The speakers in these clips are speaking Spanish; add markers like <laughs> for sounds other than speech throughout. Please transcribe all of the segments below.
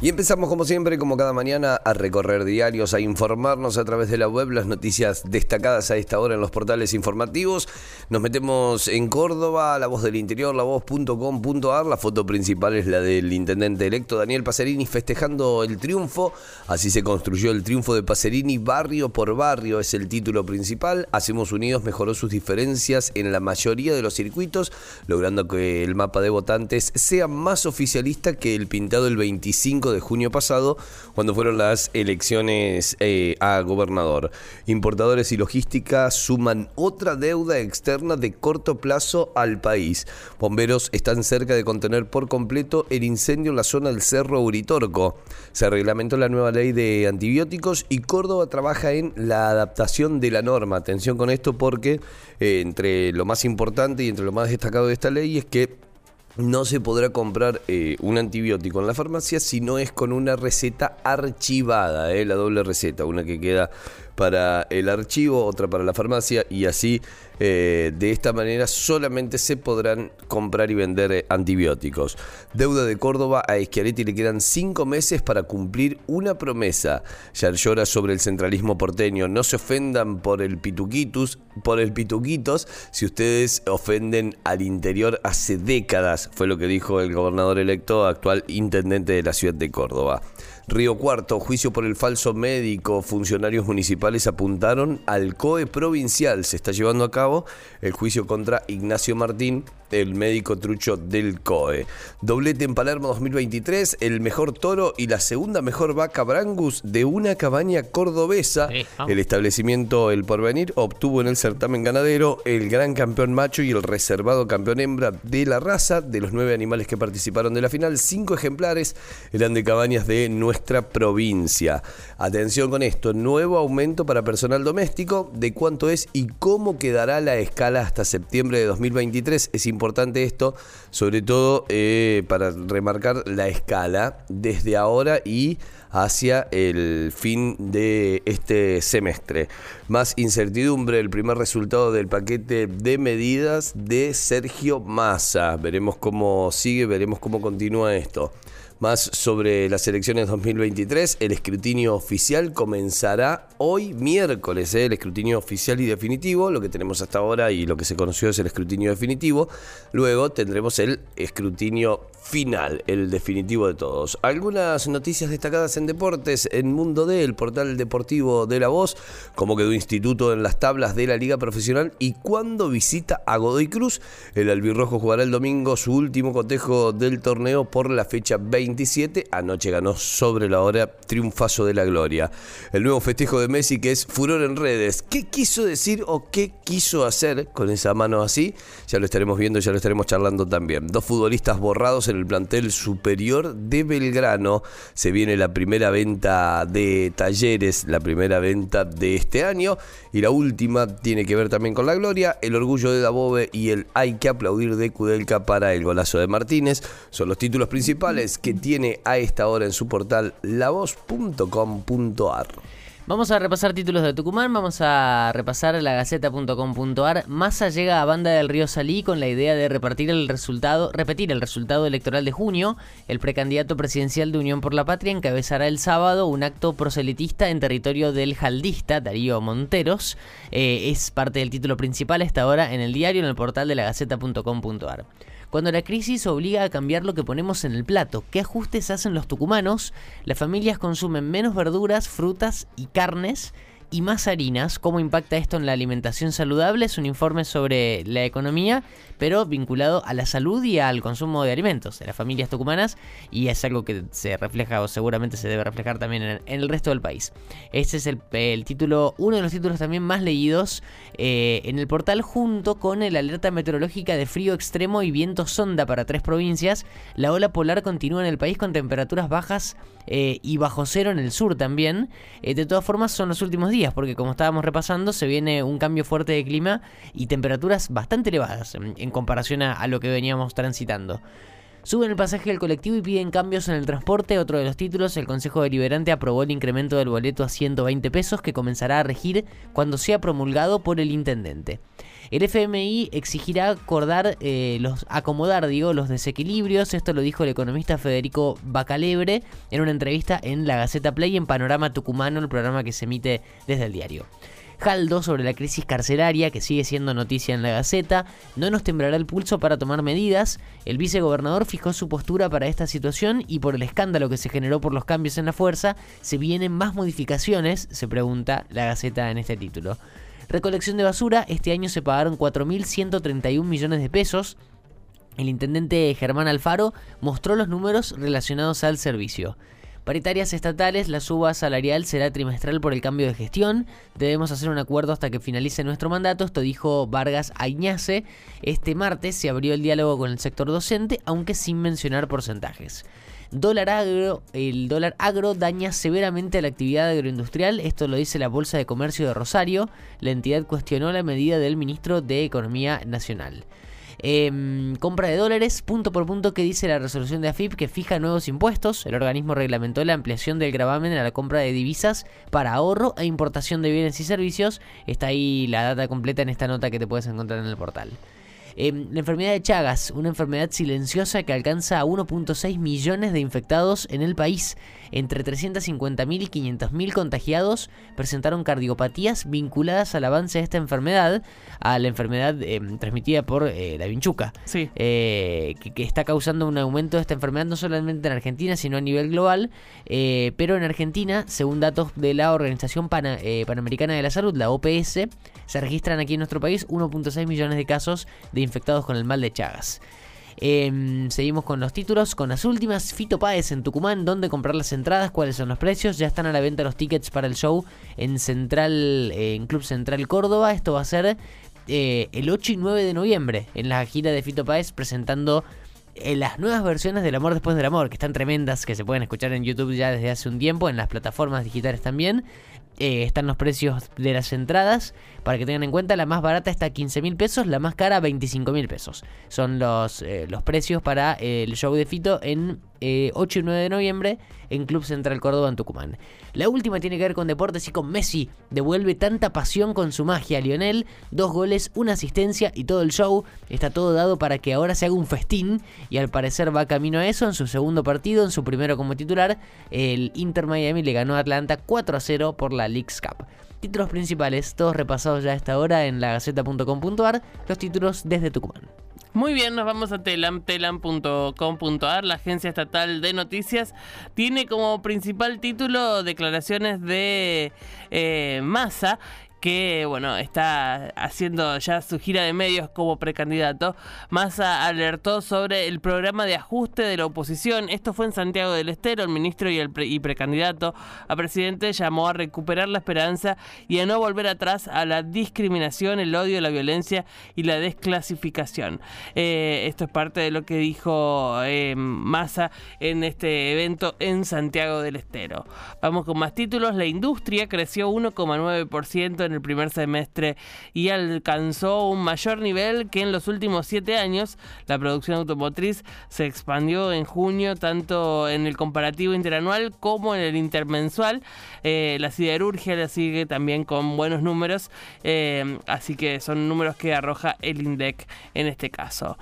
Y empezamos como siempre, como cada mañana, a recorrer diarios, a informarnos a través de la web las noticias destacadas a esta hora en los portales informativos. Nos metemos en Córdoba, la voz del interior, la voz.com.ar. La foto principal es la del intendente electo Daniel Pacerini festejando el triunfo. Así se construyó el triunfo de Pacerini barrio por barrio, es el título principal. Hacemos Unidos mejoró sus diferencias en la mayoría de los circuitos, logrando que el mapa de votantes sea más oficialista que el pintado el 25 de junio pasado, cuando fueron las elecciones eh, a gobernador. Importadores y logística suman otra deuda externa de corto plazo al país. Bomberos están cerca de contener por completo el incendio en la zona del Cerro Uritorco. Se reglamentó la nueva ley de antibióticos y Córdoba trabaja en la adaptación de la norma. Atención con esto porque eh, entre lo más importante y entre lo más destacado de esta ley es que no se podrá comprar eh, un antibiótico en la farmacia si no es con una receta archivada, eh, la doble receta, una que queda para el archivo, otra para la farmacia y así eh, de esta manera solamente se podrán comprar y vender eh, antibióticos. Deuda de Córdoba a Schiaretti le quedan cinco meses para cumplir una promesa. Ya llora sobre el centralismo porteño. No se ofendan por el pituquitus, por el pituquitos si ustedes ofenden al interior hace décadas, fue lo que dijo el gobernador electo, actual intendente de la ciudad de Córdoba. Río Cuarto, juicio por el falso médico. Funcionarios municipales apuntaron al COE provincial. Se está llevando a cabo el juicio contra Ignacio Martín, el médico trucho del COE. Doblete en Palermo 2023, el mejor toro y la segunda mejor vaca Brangus de una cabaña cordobesa. el establecimiento El Porvenir obtuvo en el certamen ganadero el gran campeón macho y el reservado campeón hembra de la raza. De los nueve animales que participaron de la final, cinco ejemplares eran de cabañas de nuestra provincia. Atención con esto, nuevo aumento para personal doméstico, de cuánto es y cómo quedará la escala hasta septiembre de 2023. Es importante esto, sobre todo eh, para remarcar la escala desde ahora y hacia el fin de este semestre. Más incertidumbre, el primer resultado del paquete de medidas de Sergio Massa. Veremos cómo sigue, veremos cómo continúa esto. Más sobre las elecciones 2023, el escrutinio oficial comenzará hoy miércoles, ¿eh? el escrutinio oficial y definitivo, lo que tenemos hasta ahora y lo que se conoció es el escrutinio definitivo. Luego tendremos el escrutinio final, el definitivo de todos. Algunas noticias destacadas en deportes, en Mundo D, el portal deportivo de La Voz, cómo quedó instituto en las tablas de la liga profesional y cuándo visita a Godoy Cruz. El albirrojo jugará el domingo su último cotejo del torneo por la fecha 20 27. Anoche ganó sobre la hora triunfazo de la gloria. El nuevo festejo de Messi que es furor en redes. ¿Qué quiso decir o qué quiso hacer con esa mano así? Ya lo estaremos viendo, ya lo estaremos charlando también. Dos futbolistas borrados en el plantel superior de Belgrano. Se viene la primera venta de talleres, la primera venta de este año. Y la última tiene que ver también con la gloria, el orgullo de Dabove y el hay que aplaudir de Kudelka para el golazo de Martínez. Son los títulos principales que tiene a esta hora en su portal lavoz.com.ar. Vamos a repasar títulos de Tucumán, vamos a repasar la gaceta.com.ar. Massa llega a Banda del Río Salí con la idea de repartir el resultado, repetir el resultado electoral de junio. El precandidato presidencial de Unión por la Patria encabezará el sábado un acto proselitista en territorio del jaldista Darío Monteros. Eh, es parte del título principal esta hora en el diario en el portal de la gaceta.com.ar. Cuando la crisis obliga a cambiar lo que ponemos en el plato, ¿qué ajustes hacen los tucumanos? Las familias consumen menos verduras, frutas y carnes y más harinas. ¿Cómo impacta esto en la alimentación saludable? Es un informe sobre la economía, pero vinculado a la salud y al consumo de alimentos de las familias tucumanas y es algo que se refleja o seguramente se debe reflejar también en, el resto del país. Este es el, título, uno de los títulos también más leídos eh, en el portal junto con el alerta meteorológica de frío extremo y viento sonda para tres provincias. La ola polar continúa en el país con temperaturas bajas eh, y bajo cero en el sur también. Eh, de todas formas son los últimos días porque como estábamos repasando, se viene un cambio fuerte de clima y temperaturas bastante elevadas en, comparación a, lo que veníamos transitando. Suben el pasaje del colectivo y piden cambios en el transporte. Otro de los títulos, el Consejo Deliberante aprobó el incremento del boleto a 120 pesos que comenzará a regir cuando sea promulgado por el intendente. El FMI exigirá acordar, eh, los, acomodar digo, los desequilibrios. Esto lo dijo el economista Federico Bacalebre en una entrevista en la Gaceta Play en Panorama Tucumano, el programa que se emite desde el diario. Jaldo sobre la crisis carcelaria, que sigue siendo noticia en la Gaceta, no nos temblará el pulso para tomar medidas. El vicegobernador fijó su postura para esta situación y por el escándalo que se generó por los cambios en la fuerza, ¿se vienen más modificaciones? Se pregunta la Gaceta en este título. Recolección de basura, este año se pagaron 4.131 millones de pesos. El intendente Germán Alfaro mostró los números relacionados al servicio. Paritarias estatales, la suba salarial será trimestral por el cambio de gestión. Debemos hacer un acuerdo hasta que finalice nuestro mandato. Esto dijo Vargas Añace. Este martes se abrió el diálogo con el sector docente, aunque sin mencionar porcentajes. Dólar agro, el dólar agro daña severamente la actividad agroindustrial, esto lo dice la Bolsa de Comercio de Rosario. La entidad cuestionó la medida del ministro de Economía Nacional. Em, compra de dólares, punto por punto, que dice la resolución de AFIP que fija nuevos impuestos. El organismo reglamentó la ampliación del gravamen a la compra de divisas para ahorro e importación de bienes y servicios. Está ahí la data completa en esta nota que te puedes encontrar en el portal. Em, la enfermedad de Chagas, una enfermedad silenciosa que alcanza a 1.6 millones de infectados en el país. Entre 350.000 y 500.000 contagiados presentaron cardiopatías vinculadas al avance de esta enfermedad, a la enfermedad em, transmitida por eh, la vinchuca, Sí. eh, que, que está causando un aumento de esta enfermedad no solamente en Argentina, sino a nivel global. eh, pero en Argentina, según datos de la Organización Pana- eh, Panamericana de la Salud, la OPS, se registran aquí en nuestro país 1.6 millones de casos de infectados con el mal de Chagas. Em, seguimos con los títulos, con las últimas. Fito Páez en Tucumán, ¿dónde comprar las entradas? ¿Cuáles son los precios? Ya están a la venta los tickets para el show en Central, eh, en Club Central Córdoba. Esto va a ser eh, el 8 y 9 de noviembre en la gira de Fito Páez presentando eh, las nuevas versiones del Amor Después del Amor, que están tremendas, que se pueden escuchar en YouTube ya desde hace un tiempo, en las plataformas digitales también. Eh, están los precios de las entradas. Para que tengan en cuenta, la más barata está a 15 mil pesos, la más cara 25 mil pesos. Son los, eh, los precios para el show de Fito en eh, 8 y 9 de noviembre en Club Central Córdoba en Tucumán. La última tiene que ver con deportes y con Messi. Devuelve tanta pasión con su magia. Lionel, dos goles, una asistencia y todo el show. Está todo dado para que ahora se haga un festín y al parecer va camino a eso en su segundo partido, en su primero como titular. El Inter Miami le ganó a Atlanta 4 a 0 por la Leagues Cup. Títulos principales, todos repasados ya a esta hora en lagaceta.com.ar, los títulos desde Tucumán. Muy bien, nos vamos a telam, telam.com.ar, la agencia estatal de noticias. Tiene como principal título declaraciones de eh, Massa que bueno, está haciendo ya su gira de medios como precandidato. Massa alertó sobre el programa de ajuste de la oposición. Esto fue en Santiago del Estero. El ministro y el pre- y precandidato a presidente llamó a recuperar la esperanza y a no volver atrás a la discriminación, el odio, la violencia y la desclasificación. Eh, esto es parte de lo que dijo eh, Massa en este evento en Santiago del Estero. Vamos con más títulos. La industria creció 1,9% en el primer semestre y alcanzó un mayor nivel que en los últimos siete años. La producción automotriz se expandió en junio tanto en el comparativo interanual como en el intermensual. Eh, la siderurgia la sigue también con buenos números, eh, así que son números que arroja el INDEC en este caso.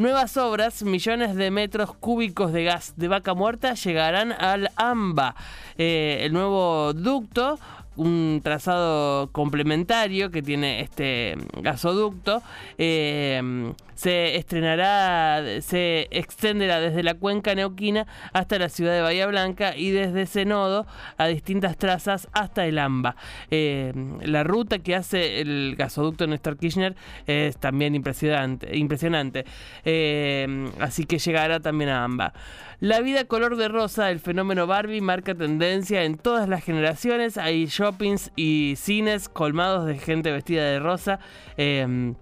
Nuevas obras, millones de metros cúbicos de gas de vaca muerta llegarán al AMBA. Eh, el nuevo ducto un trazado complementario que tiene este gasoducto. eh, se estrenará, se extenderá desde la cuenca neuquina hasta la ciudad de Bahía Blanca y desde ese nodo a distintas trazas hasta el AMBA. Eh, la ruta que hace el gasoducto Néstor Kirchner es también impresionante. impresionante. Eh, así que llegará también a AMBA. La vida color de rosa, el fenómeno Barbie, marca tendencia en todas las generaciones. Hay shoppings y cines colmados de gente vestida de rosa. Eh,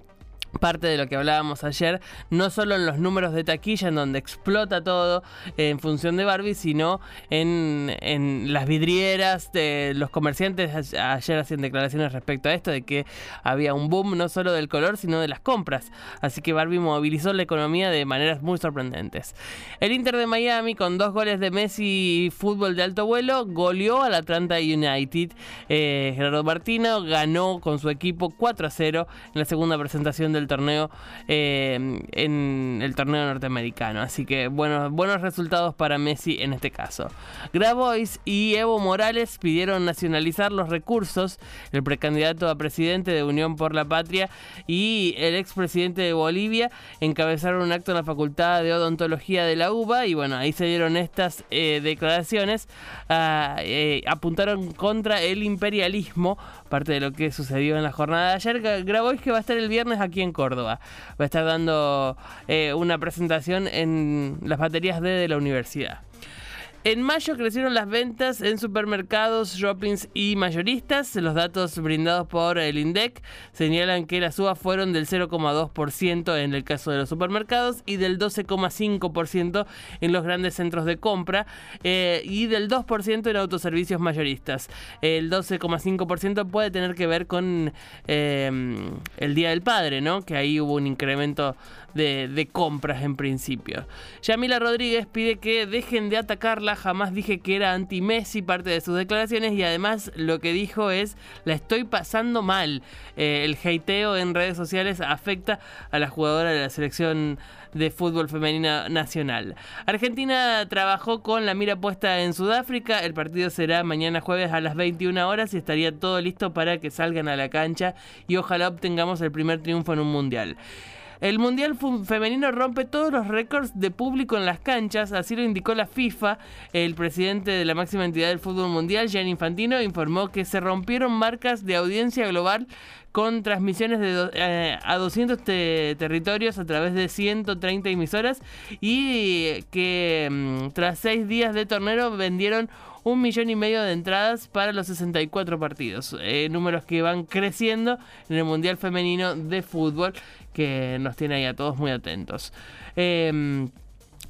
parte de lo que hablábamos ayer, no solo en los números de taquilla, en donde explota todo en función de Barbie, sino en, en las vidrieras de los comerciantes. Ayer hacían declaraciones respecto a esto, de que había un boom no solo del color, sino de las compras. Así que Barbie movilizó la economía de maneras muy sorprendentes. El Inter de Miami, con dos goles de Messi y fútbol de alto vuelo, goleó al Atlanta United. Eh, Gerardo Martino ganó con su equipo 4 a 0 en la segunda presentación del torneo eh, en el torneo norteamericano. Así que bueno, buenos resultados para Messi en este caso. Grabois y Evo Morales pidieron nacionalizar los recursos. El precandidato a presidente de Unión por la Patria y el expresidente de Bolivia encabezaron un acto en la Facultad de Odontología de la UBA y bueno, ahí se dieron estas eh, declaraciones. Ah, eh, apuntaron contra el imperialismo, parte de lo que sucedió en la jornada de ayer. Grabois que va a estar el viernes aquí en Córdoba. Va a estar dando eh, una presentación en las baterías D de la universidad. En mayo crecieron las ventas en supermercados, shoppings y mayoristas. Los datos brindados por el INDEC señalan que las subas fueron del 0,2% en el caso de los supermercados y del 12,5% en los grandes centros de compra eh, y del 2% en autoservicios mayoristas. El 12,5% puede tener que ver con eh, el Día del Padre, ¿no? Que ahí hubo un incremento de, de compras en principio. Yamila Rodríguez pide que dejen de jamás dije que era anti-Messi, parte de sus declaraciones, y además lo que dijo es, la estoy pasando mal. Eh, el hateo en redes sociales afecta a la jugadora de la selección de fútbol femenina nacional. Argentina trabajó con la mira puesta en Sudáfrica, el partido será mañana jueves a las 21 horas y estaría todo listo para que salgan a la cancha y ojalá obtengamos el primer triunfo en un mundial. El Mundial Femenino rompe todos los récords de público en las canchas, así lo indicó la FIFA. El presidente de la máxima entidad del fútbol mundial, Gianni Infantino, informó que se rompieron marcas de audiencia global con transmisiones de eh, a 200 territorios a través de 130 emisoras y que mm, tras seis días de torneo vendieron un millón y medio de entradas para los 64 partidos. Eh, números que van creciendo en el Mundial Femenino de Fútbol que nos tiene ahí a todos muy atentos. Eh,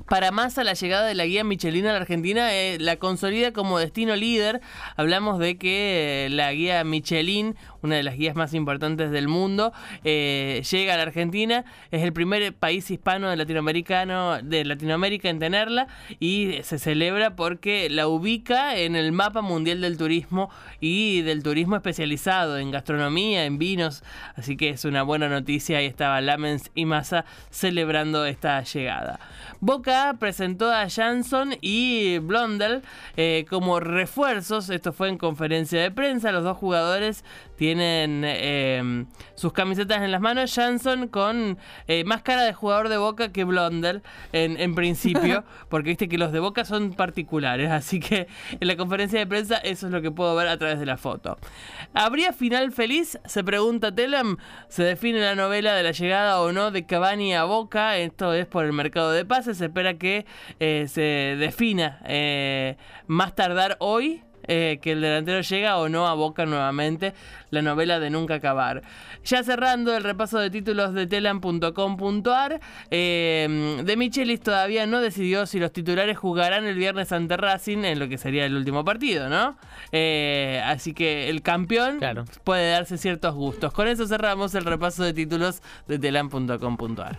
para Massa, la llegada de la guía Michelin a la Argentina eh, la consolida como destino líder. Hablamos de que eh, la guía Michelin, una de las guías más importantes del mundo, eh, llega a la Argentina. Es el primer país hispano de, latinoamericano, de Latinoamérica en tenerla y se celebra porque la ubica en el mapa mundial del turismo y del turismo especializado en gastronomía, en vinos. Así que es una buena noticia. Ahí estaba Lamens y Massa celebrando esta llegada. Boca presentó a Jansson y Blondel eh, como refuerzos. Esto fue en conferencia de prensa. Los dos jugadores tienen eh, sus camisetas en las manos. Jansson con eh, más cara de jugador de Boca que Blondel en, en principio, <laughs> porque viste que los de Boca son particulares. Así que en la conferencia de prensa eso es lo que puedo ver a través de la foto. ¿Habría final feliz? Se pregunta Telam. ¿Se define la novela de la llegada o no de Cavani a Boca? Esto es por el mercado de pases. Se espera que eh, se defina eh, más tardar hoy eh, que el delantero llega o no a Boca nuevamente, la novela de nunca acabar. Ya cerrando el repaso de títulos de telan.com.ar, de Michelis todavía no decidió si los titulares jugarán el viernes ante Racing en lo que sería el último partido, ¿no? así que el campeón puede darse ciertos gustos. Con eso cerramos el repaso de títulos de telan.com.ar.